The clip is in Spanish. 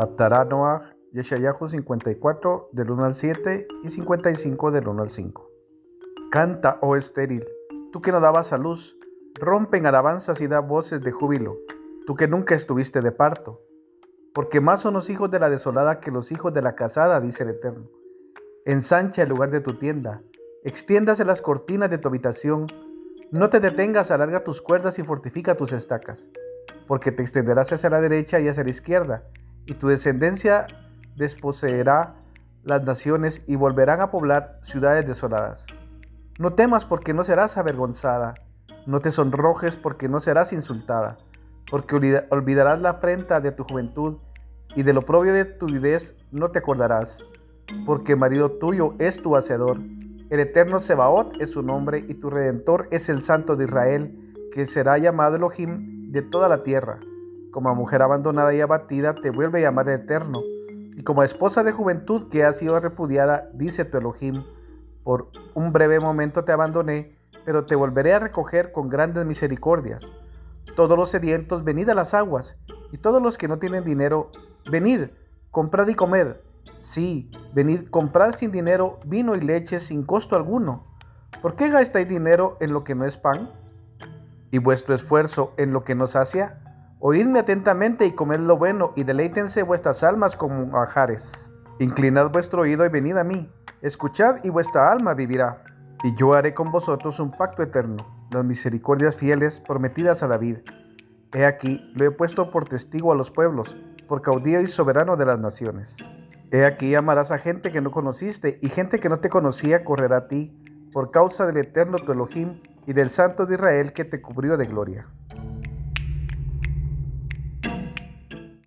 Aptará Noah, Yeshayahu 54 del 1 al 7 y 55 del 1 al 5. Canta, oh estéril, tú que no dabas a luz, rompen alabanzas y da voces de júbilo, tú que nunca estuviste de parto. Porque más son los hijos de la desolada que los hijos de la casada, dice el Eterno. Ensancha el lugar de tu tienda, extiéndase las cortinas de tu habitación, no te detengas, alarga tus cuerdas y fortifica tus estacas, porque te extenderás hacia la derecha y hacia la izquierda, y tu descendencia desposeerá las naciones y volverán a poblar ciudades desoladas. No temas porque no serás avergonzada, no te sonrojes porque no serás insultada, porque olvidarás la afrenta de tu juventud y de lo propio de tu videz no te acordarás, porque marido tuyo es tu hacedor. El eterno Sebaot es su nombre y tu redentor es el santo de Israel, que será llamado Elohim de toda la tierra. Como mujer abandonada y abatida te vuelve a llamar eterno, y como esposa de juventud que ha sido repudiada, dice tu Elohim, por un breve momento te abandoné, pero te volveré a recoger con grandes misericordias. Todos los sedientos, venid a las aguas, y todos los que no tienen dinero, venid, comprad y comed. Sí, venid, comprad sin dinero vino y leche sin costo alguno. ¿Por qué gastáis dinero en lo que no es pan? ¿Y vuestro esfuerzo en lo que no sacia? Oídme atentamente y comed lo bueno, y deleítense vuestras almas como ajares. Inclinad vuestro oído y venid a mí. Escuchad y vuestra alma vivirá. Y yo haré con vosotros un pacto eterno, las misericordias fieles prometidas a David. He aquí, lo he puesto por testigo a los pueblos, por caudillo y soberano de las naciones. He aquí amarás a gente que no conociste, y gente que no te conocía correrá a ti, por causa del eterno tu Elohim y del Santo de Israel que te cubrió de gloria.